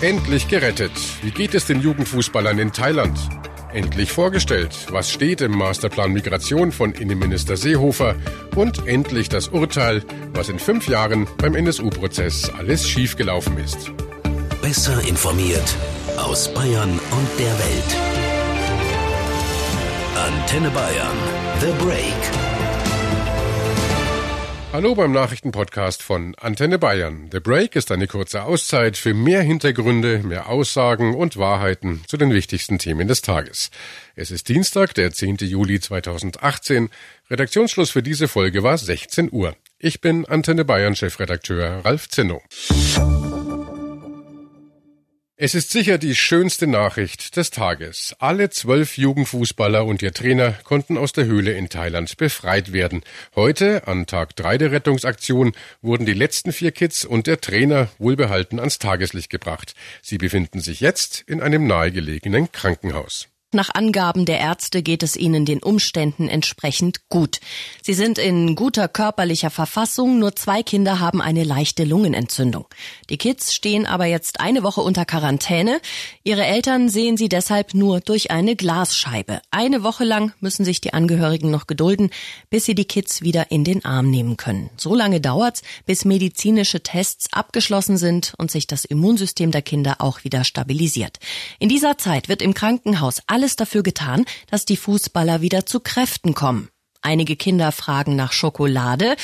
Endlich gerettet. Wie geht es den Jugendfußballern in Thailand? Endlich vorgestellt. Was steht im Masterplan Migration von Innenminister Seehofer? Und endlich das Urteil, was in fünf Jahren beim NSU-Prozess alles schiefgelaufen ist. Besser informiert aus Bayern und der Welt. Antenne Bayern. The Break. Hallo beim Nachrichtenpodcast von Antenne Bayern. The Break ist eine kurze Auszeit für mehr Hintergründe, mehr Aussagen und Wahrheiten zu den wichtigsten Themen des Tages. Es ist Dienstag, der 10. Juli 2018. Redaktionsschluss für diese Folge war 16 Uhr. Ich bin Antenne Bayern Chefredakteur Ralf Zinno. Es ist sicher die schönste Nachricht des Tages. Alle zwölf Jugendfußballer und ihr Trainer konnten aus der Höhle in Thailand befreit werden. Heute, an Tag drei der Rettungsaktion, wurden die letzten vier Kids und der Trainer wohlbehalten ans Tageslicht gebracht. Sie befinden sich jetzt in einem nahegelegenen Krankenhaus. Nach Angaben der Ärzte geht es ihnen den Umständen entsprechend gut. Sie sind in guter körperlicher Verfassung, nur zwei Kinder haben eine leichte Lungenentzündung. Die Kids stehen aber jetzt eine Woche unter Quarantäne. Ihre Eltern sehen sie deshalb nur durch eine Glasscheibe. Eine Woche lang müssen sich die Angehörigen noch gedulden, bis sie die Kids wieder in den Arm nehmen können. So lange dauert's, bis medizinische Tests abgeschlossen sind und sich das Immunsystem der Kinder auch wieder stabilisiert. In dieser Zeit wird im Krankenhaus alles dafür getan, dass die Fußballer wieder zu Kräften kommen. Einige Kinder fragen nach Schokolade,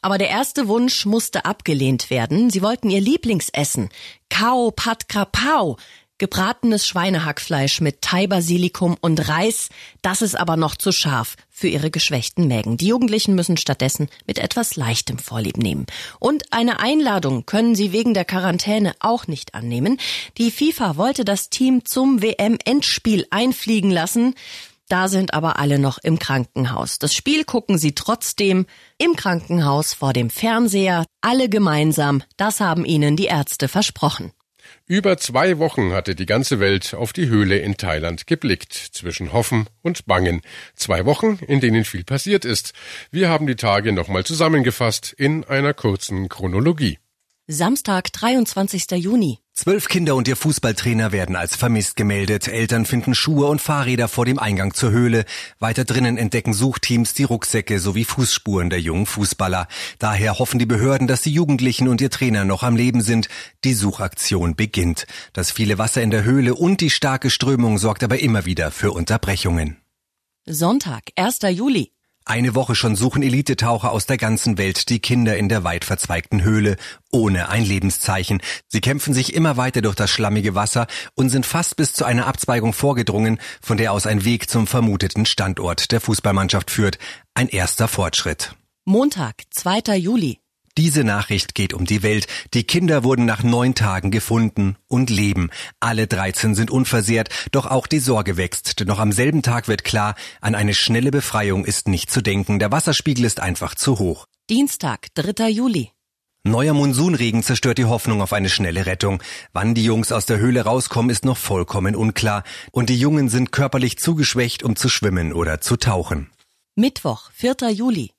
aber der erste Wunsch musste abgelehnt werden. Sie wollten ihr Lieblingsessen, Kao Pat Kapau, gebratenes Schweinehackfleisch mit Thai-Basilikum und Reis. Das ist aber noch zu scharf für ihre geschwächten Mägen. Die Jugendlichen müssen stattdessen mit etwas Leichtem Vorlieb nehmen. Und eine Einladung können sie wegen der Quarantäne auch nicht annehmen. Die FIFA wollte das Team zum WM-Endspiel einfliegen lassen. Da sind aber alle noch im Krankenhaus. Das Spiel gucken sie trotzdem im Krankenhaus vor dem Fernseher, alle gemeinsam. Das haben ihnen die Ärzte versprochen. Über zwei Wochen hatte die ganze Welt auf die Höhle in Thailand geblickt, zwischen Hoffen und Bangen. Zwei Wochen, in denen viel passiert ist. Wir haben die Tage nochmal zusammengefasst in einer kurzen Chronologie. Samstag, 23. Juni. Zwölf Kinder und ihr Fußballtrainer werden als vermisst gemeldet. Eltern finden Schuhe und Fahrräder vor dem Eingang zur Höhle. Weiter drinnen entdecken Suchteams die Rucksäcke sowie Fußspuren der jungen Fußballer. Daher hoffen die Behörden, dass die Jugendlichen und ihr Trainer noch am Leben sind. Die Suchaktion beginnt. Das viele Wasser in der Höhle und die starke Strömung sorgt aber immer wieder für Unterbrechungen. Sonntag, 1. Juli. Eine Woche schon suchen Elitetaucher aus der ganzen Welt die Kinder in der weit verzweigten Höhle, ohne ein Lebenszeichen. Sie kämpfen sich immer weiter durch das schlammige Wasser und sind fast bis zu einer Abzweigung vorgedrungen, von der aus ein Weg zum vermuteten Standort der Fußballmannschaft führt. Ein erster Fortschritt. Montag, 2. Juli. Diese Nachricht geht um die Welt. Die Kinder wurden nach neun Tagen gefunden und leben. Alle 13 sind unversehrt, doch auch die Sorge wächst. Denn noch am selben Tag wird klar, an eine schnelle Befreiung ist nicht zu denken. Der Wasserspiegel ist einfach zu hoch. Dienstag, 3. Juli. Neuer Monsunregen zerstört die Hoffnung auf eine schnelle Rettung. Wann die Jungs aus der Höhle rauskommen, ist noch vollkommen unklar. Und die Jungen sind körperlich zu geschwächt, um zu schwimmen oder zu tauchen. Mittwoch, 4. Juli.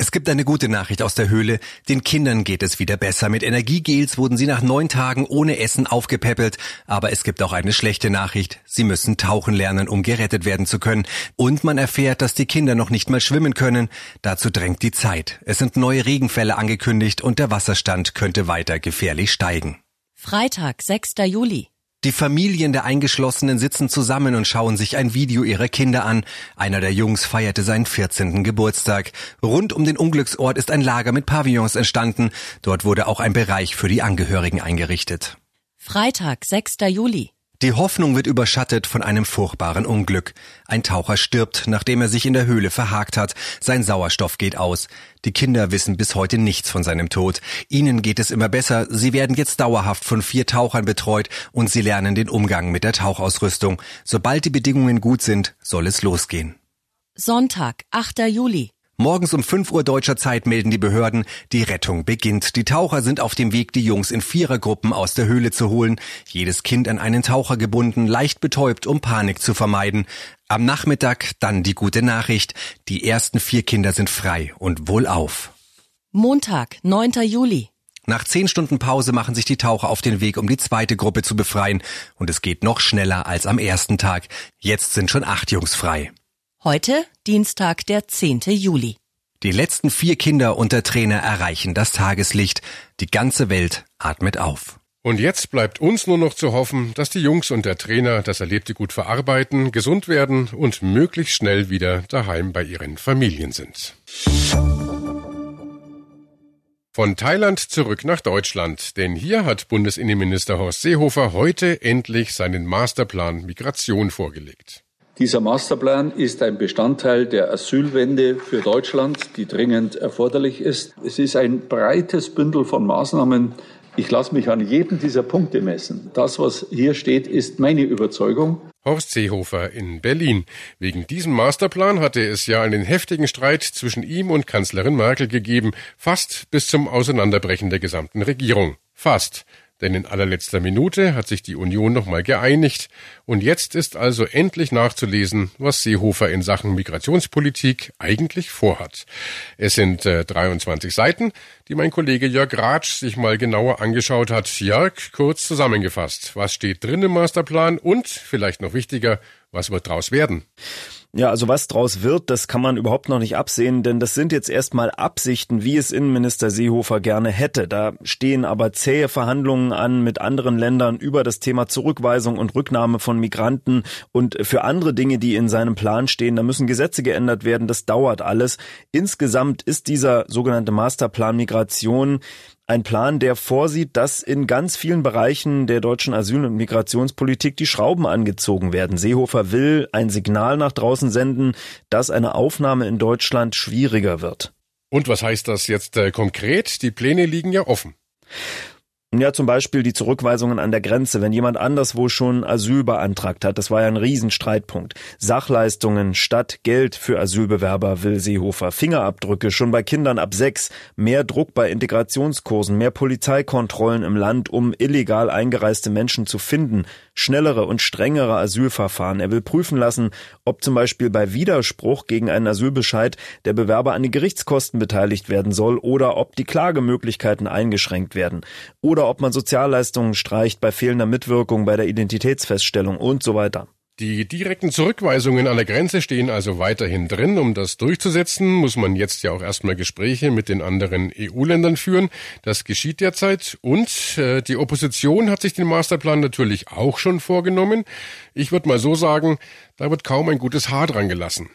Es gibt eine gute Nachricht aus der Höhle. Den Kindern geht es wieder besser. Mit Energiegels wurden sie nach neun Tagen ohne Essen aufgepäppelt. Aber es gibt auch eine schlechte Nachricht. Sie müssen tauchen lernen, um gerettet werden zu können. Und man erfährt, dass die Kinder noch nicht mal schwimmen können. Dazu drängt die Zeit. Es sind neue Regenfälle angekündigt und der Wasserstand könnte weiter gefährlich steigen. Freitag, 6. Juli. Die Familien der Eingeschlossenen sitzen zusammen und schauen sich ein Video ihrer Kinder an. Einer der Jungs feierte seinen 14. Geburtstag. Rund um den Unglücksort ist ein Lager mit Pavillons entstanden. Dort wurde auch ein Bereich für die Angehörigen eingerichtet. Freitag, 6. Juli. Die Hoffnung wird überschattet von einem furchtbaren Unglück. Ein Taucher stirbt, nachdem er sich in der Höhle verhakt hat. Sein Sauerstoff geht aus. Die Kinder wissen bis heute nichts von seinem Tod. Ihnen geht es immer besser. Sie werden jetzt dauerhaft von vier Tauchern betreut und sie lernen den Umgang mit der Tauchausrüstung. Sobald die Bedingungen gut sind, soll es losgehen. Sonntag, 8. Juli. Morgens um 5 Uhr deutscher Zeit melden die Behörden, die Rettung beginnt. Die Taucher sind auf dem Weg, die Jungs in Vierergruppen aus der Höhle zu holen. Jedes Kind an einen Taucher gebunden, leicht betäubt, um Panik zu vermeiden. Am Nachmittag dann die gute Nachricht. Die ersten vier Kinder sind frei und wohlauf. Montag, 9. Juli. Nach zehn Stunden Pause machen sich die Taucher auf den Weg, um die zweite Gruppe zu befreien. Und es geht noch schneller als am ersten Tag. Jetzt sind schon acht Jungs frei. Heute, Dienstag, der 10. Juli. Die letzten vier Kinder und der Trainer erreichen das Tageslicht. Die ganze Welt atmet auf. Und jetzt bleibt uns nur noch zu hoffen, dass die Jungs und der Trainer das Erlebte gut verarbeiten, gesund werden und möglichst schnell wieder daheim bei ihren Familien sind. Von Thailand zurück nach Deutschland, denn hier hat Bundesinnenminister Horst Seehofer heute endlich seinen Masterplan Migration vorgelegt. Dieser Masterplan ist ein Bestandteil der Asylwende für Deutschland, die dringend erforderlich ist. Es ist ein breites Bündel von Maßnahmen. Ich lasse mich an jedem dieser Punkte messen. Das, was hier steht, ist meine Überzeugung. Horst Seehofer in Berlin. Wegen diesem Masterplan hatte es ja einen heftigen Streit zwischen ihm und Kanzlerin Merkel gegeben, fast bis zum Auseinanderbrechen der gesamten Regierung. Fast. Denn in allerletzter Minute hat sich die Union nochmal geeinigt und jetzt ist also endlich nachzulesen, was Seehofer in Sachen Migrationspolitik eigentlich vorhat. Es sind äh, 23 Seiten, die mein Kollege Jörg Ratsch sich mal genauer angeschaut hat. Jörg, kurz zusammengefasst, was steht drin im Masterplan und, vielleicht noch wichtiger, was wird draus werden? Ja, also was draus wird, das kann man überhaupt noch nicht absehen, denn das sind jetzt erstmal Absichten, wie es Innenminister Seehofer gerne hätte. Da stehen aber zähe Verhandlungen an mit anderen Ländern über das Thema Zurückweisung und Rücknahme von Migranten und für andere Dinge, die in seinem Plan stehen, da müssen Gesetze geändert werden, das dauert alles. Insgesamt ist dieser sogenannte Masterplan Migration ein Plan, der vorsieht, dass in ganz vielen Bereichen der deutschen Asyl- und Migrationspolitik die Schrauben angezogen werden. Seehofer will ein Signal nach draußen senden, dass eine Aufnahme in Deutschland schwieriger wird. Und was heißt das jetzt äh, konkret? Die Pläne liegen ja offen. Ja, zum Beispiel die Zurückweisungen an der Grenze, wenn jemand anderswo schon Asyl beantragt hat. Das war ja ein Riesenstreitpunkt. Sachleistungen statt Geld für Asylbewerber will Seehofer. Fingerabdrücke schon bei Kindern ab sechs. Mehr Druck bei Integrationskursen, mehr Polizeikontrollen im Land, um illegal eingereiste Menschen zu finden. Schnellere und strengere Asylverfahren. Er will prüfen lassen, ob zum Beispiel bei Widerspruch gegen einen Asylbescheid der Bewerber an den Gerichtskosten beteiligt werden soll oder ob die Klagemöglichkeiten eingeschränkt werden. Oder oder ob man Sozialleistungen streicht bei fehlender Mitwirkung bei der Identitätsfeststellung und so weiter. Die direkten Zurückweisungen an der Grenze stehen also weiterhin drin. Um das durchzusetzen, muss man jetzt ja auch erstmal Gespräche mit den anderen EU-Ländern führen. Das geschieht derzeit. Und äh, die Opposition hat sich den Masterplan natürlich auch schon vorgenommen. Ich würde mal so sagen, da wird kaum ein gutes Haar dran gelassen.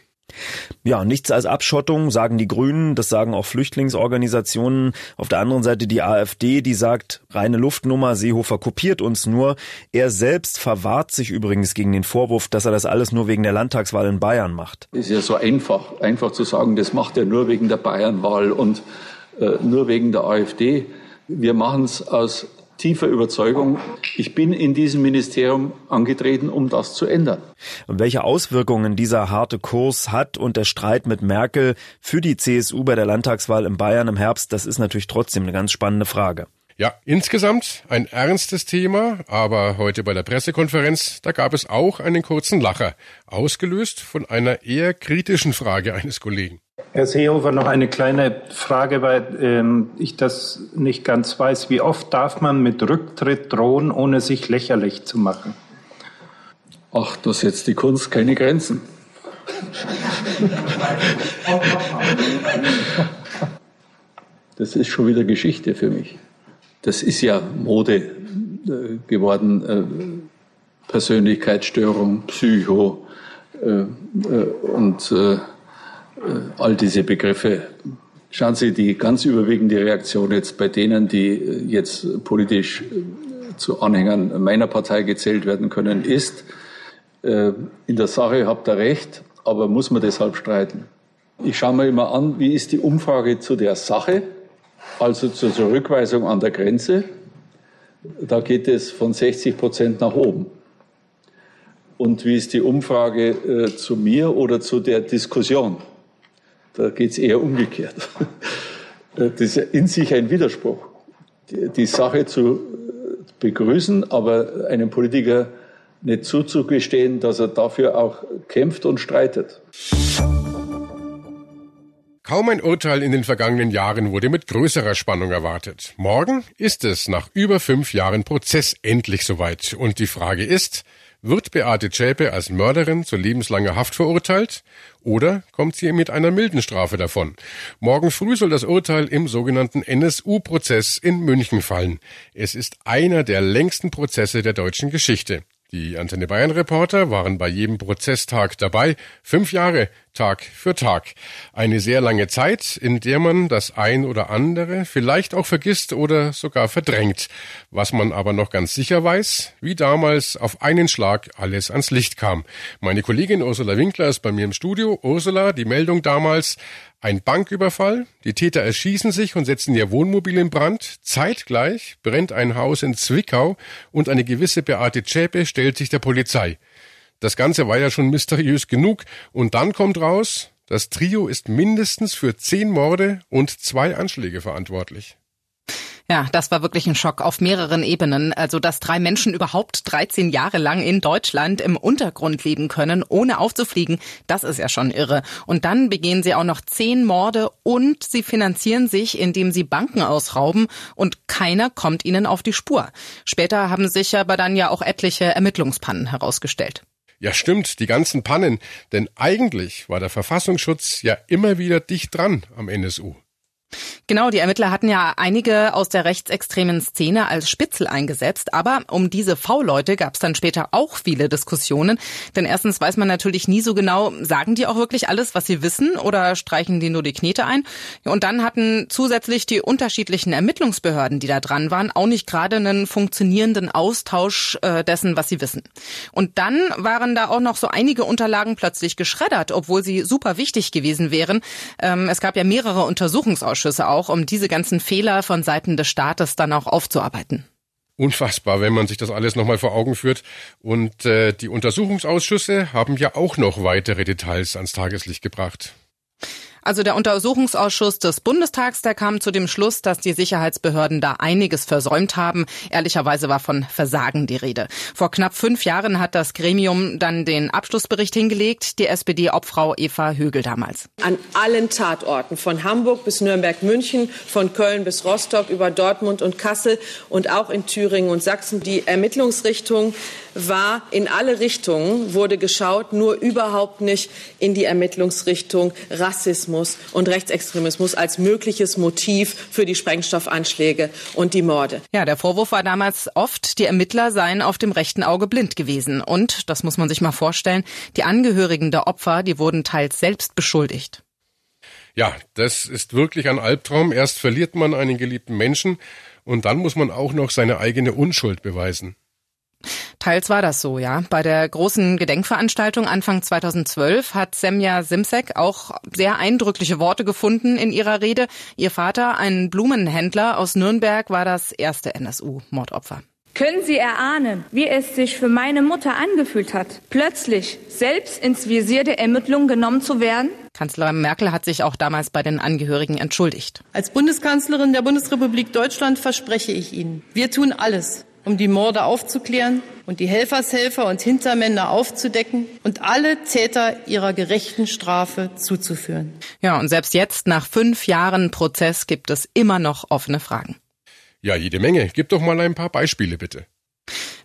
Ja, nichts als Abschottung, sagen die Grünen, das sagen auch Flüchtlingsorganisationen. Auf der anderen Seite die AfD, die sagt, reine Luftnummer, Seehofer kopiert uns nur. Er selbst verwahrt sich übrigens gegen den Vorwurf, dass er das alles nur wegen der Landtagswahl in Bayern macht. Ist ja so einfach, einfach zu sagen, das macht er nur wegen der Bayernwahl und äh, nur wegen der AfD. Wir machen es aus tiefer Überzeugung, ich bin in diesem Ministerium angetreten, um das zu ändern. Und welche Auswirkungen dieser harte Kurs hat und der Streit mit Merkel für die CSU bei der Landtagswahl in Bayern im Herbst, das ist natürlich trotzdem eine ganz spannende Frage. Ja, insgesamt ein ernstes Thema, aber heute bei der Pressekonferenz, da gab es auch einen kurzen Lacher, ausgelöst von einer eher kritischen Frage eines Kollegen. Herr Seehofer, noch eine kleine Frage, weil ähm, ich das nicht ganz weiß. Wie oft darf man mit Rücktritt drohen, ohne sich lächerlich zu machen? Ach, das setzt die Kunst keine Grenzen. Das ist schon wieder Geschichte für mich. Das ist ja Mode äh, geworden. Äh, Persönlichkeitsstörung, Psycho äh, und all diese Begriffe. Schauen Sie, die ganz überwiegende Reaktion jetzt bei denen, die äh, jetzt politisch äh, zu Anhängern meiner Partei gezählt werden können, ist, in der Sache habt ihr recht, aber muss man deshalb streiten. Ich schaue mir immer an, wie ist die Umfrage zu der Sache, also zur Zurückweisung an der Grenze. Da geht es von 60 Prozent nach oben. Und wie ist die Umfrage äh, zu mir oder zu der Diskussion? Da geht es eher umgekehrt. Das ist in sich ein Widerspruch. Die Sache zu begrüßen, aber einem Politiker nicht zuzugestehen, dass er dafür auch kämpft und streitet. Kaum ein Urteil in den vergangenen Jahren wurde mit größerer Spannung erwartet. Morgen ist es nach über fünf Jahren Prozess endlich soweit. Und die Frage ist, wird Beate Zschäpe als Mörderin zu lebenslanger Haft verurteilt oder kommt sie mit einer milden Strafe davon? Morgen früh soll das Urteil im sogenannten NSU-Prozess in München fallen. Es ist einer der längsten Prozesse der deutschen Geschichte. Die Antenne Bayern Reporter waren bei jedem Prozesstag dabei. Fünf Jahre Tag für Tag. Eine sehr lange Zeit, in der man das ein oder andere vielleicht auch vergisst oder sogar verdrängt. Was man aber noch ganz sicher weiß, wie damals auf einen Schlag alles ans Licht kam. Meine Kollegin Ursula Winkler ist bei mir im Studio. Ursula, die Meldung damals, ein Banküberfall, die Täter erschießen sich und setzen ihr Wohnmobil in Brand. Zeitgleich brennt ein Haus in Zwickau und eine gewisse Beate Zschäpe stellt sich der Polizei. Das Ganze war ja schon mysteriös genug. Und dann kommt raus, das Trio ist mindestens für zehn Morde und zwei Anschläge verantwortlich. Ja, das war wirklich ein Schock auf mehreren Ebenen. Also, dass drei Menschen überhaupt 13 Jahre lang in Deutschland im Untergrund leben können, ohne aufzufliegen, das ist ja schon irre. Und dann begehen sie auch noch zehn Morde und sie finanzieren sich, indem sie Banken ausrauben und keiner kommt ihnen auf die Spur. Später haben sich aber dann ja auch etliche Ermittlungspannen herausgestellt. Ja, stimmt, die ganzen Pannen. Denn eigentlich war der Verfassungsschutz ja immer wieder dicht dran am NSU. Genau, die Ermittler hatten ja einige aus der rechtsextremen Szene als Spitzel eingesetzt, aber um diese V-Leute gab es dann später auch viele Diskussionen. Denn erstens weiß man natürlich nie so genau, sagen die auch wirklich alles, was sie wissen oder streichen die nur die Knete ein? Und dann hatten zusätzlich die unterschiedlichen Ermittlungsbehörden, die da dran waren, auch nicht gerade einen funktionierenden Austausch äh, dessen, was sie wissen. Und dann waren da auch noch so einige Unterlagen plötzlich geschreddert, obwohl sie super wichtig gewesen wären. Ähm, es gab ja mehrere Untersuchungsausschüsse Ausschüsse auch, um diese ganzen Fehler von Seiten des Staates dann auch aufzuarbeiten. Unfassbar, wenn man sich das alles nochmal vor Augen führt. Und äh, die Untersuchungsausschüsse haben ja auch noch weitere Details ans Tageslicht gebracht. Also der Untersuchungsausschuss des Bundestags, der kam zu dem Schluss, dass die Sicherheitsbehörden da einiges versäumt haben. Ehrlicherweise war von Versagen die Rede. Vor knapp fünf Jahren hat das Gremium dann den Abschlussbericht hingelegt, die SPD-Obfrau Eva Högel damals. An allen Tatorten, von Hamburg bis Nürnberg-München, von Köln bis Rostock, über Dortmund und Kassel und auch in Thüringen und Sachsen. Die Ermittlungsrichtung war in alle Richtungen, wurde geschaut, nur überhaupt nicht in die Ermittlungsrichtung Rassismus und Rechtsextremismus als mögliches Motiv für die Sprengstoffanschläge und die Morde. Ja, der Vorwurf war damals oft, die Ermittler seien auf dem rechten Auge blind gewesen. Und, das muss man sich mal vorstellen, die Angehörigen der Opfer, die wurden teils selbst beschuldigt. Ja, das ist wirklich ein Albtraum. Erst verliert man einen geliebten Menschen und dann muss man auch noch seine eigene Unschuld beweisen. Teils war das so, ja. Bei der großen Gedenkveranstaltung Anfang 2012 hat Semja Simsek auch sehr eindrückliche Worte gefunden in ihrer Rede. Ihr Vater, ein Blumenhändler aus Nürnberg, war das erste NSU-Mordopfer. Können Sie erahnen, wie es sich für meine Mutter angefühlt hat, plötzlich selbst ins Visier der Ermittlungen genommen zu werden? Kanzlerin Merkel hat sich auch damals bei den Angehörigen entschuldigt. Als Bundeskanzlerin der Bundesrepublik Deutschland verspreche ich Ihnen, wir tun alles, um die Morde aufzuklären und die Helfershelfer und Hintermänner aufzudecken und alle Täter ihrer gerechten Strafe zuzuführen. Ja, und selbst jetzt, nach fünf Jahren Prozess, gibt es immer noch offene Fragen. Ja, jede Menge. Gib doch mal ein paar Beispiele, bitte.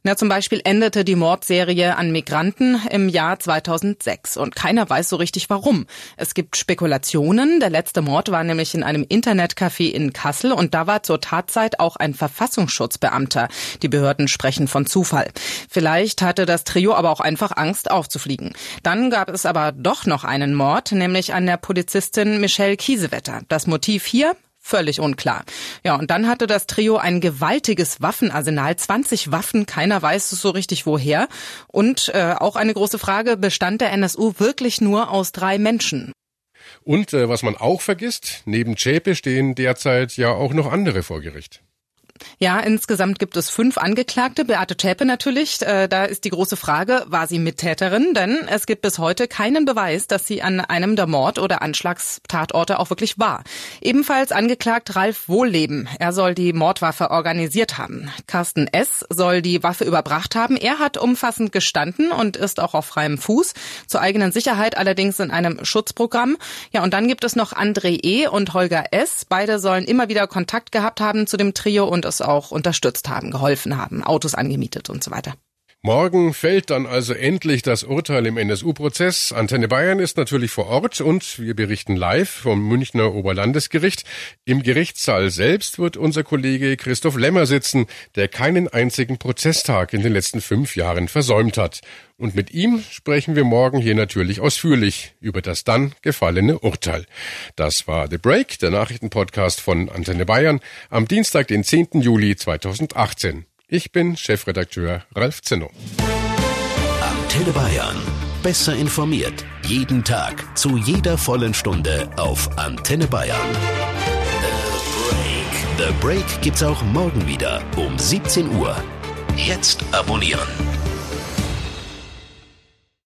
Na, zum Beispiel endete die Mordserie an Migranten im Jahr 2006 und keiner weiß so richtig warum. Es gibt Spekulationen. Der letzte Mord war nämlich in einem Internetcafé in Kassel und da war zur Tatzeit auch ein Verfassungsschutzbeamter. Die Behörden sprechen von Zufall. Vielleicht hatte das Trio aber auch einfach Angst aufzufliegen. Dann gab es aber doch noch einen Mord, nämlich an der Polizistin Michelle Kiesewetter. Das Motiv hier Völlig unklar. Ja, und dann hatte das Trio ein gewaltiges Waffenarsenal, 20 Waffen, keiner weiß so richtig woher. Und äh, auch eine große Frage, bestand der NSU wirklich nur aus drei Menschen? Und äh, was man auch vergisst, neben Zschäpe stehen derzeit ja auch noch andere vor Gericht. Ja, insgesamt gibt es fünf Angeklagte. Beate Zschäpe natürlich. Äh, da ist die große Frage, war sie Mittäterin? Denn es gibt bis heute keinen Beweis, dass sie an einem der Mord- oder Anschlagstatorte auch wirklich war. Ebenfalls angeklagt Ralf Wohlleben. Er soll die Mordwaffe organisiert haben. Carsten S. soll die Waffe überbracht haben. Er hat umfassend gestanden und ist auch auf freiem Fuß. Zur eigenen Sicherheit allerdings in einem Schutzprogramm. Ja, und dann gibt es noch André E. und Holger S. Beide sollen immer wieder Kontakt gehabt haben zu dem Trio und es auch unterstützt haben, geholfen haben, Autos angemietet und so weiter. Morgen fällt dann also endlich das Urteil im NSU-Prozess. Antenne Bayern ist natürlich vor Ort und wir berichten live vom Münchner Oberlandesgericht. Im Gerichtssaal selbst wird unser Kollege Christoph Lemmer sitzen, der keinen einzigen Prozesstag in den letzten fünf Jahren versäumt hat. Und mit ihm sprechen wir morgen hier natürlich ausführlich über das dann gefallene Urteil. Das war The Break, der Nachrichtenpodcast von Antenne Bayern, am Dienstag, den 10. Juli 2018. Ich bin Chefredakteur Ralf Zinno. Antenne Bayern. Besser informiert. Jeden Tag. Zu jeder vollen Stunde auf Antenne Bayern. The Break. The Break gibt's auch morgen wieder um 17 Uhr. Jetzt abonnieren.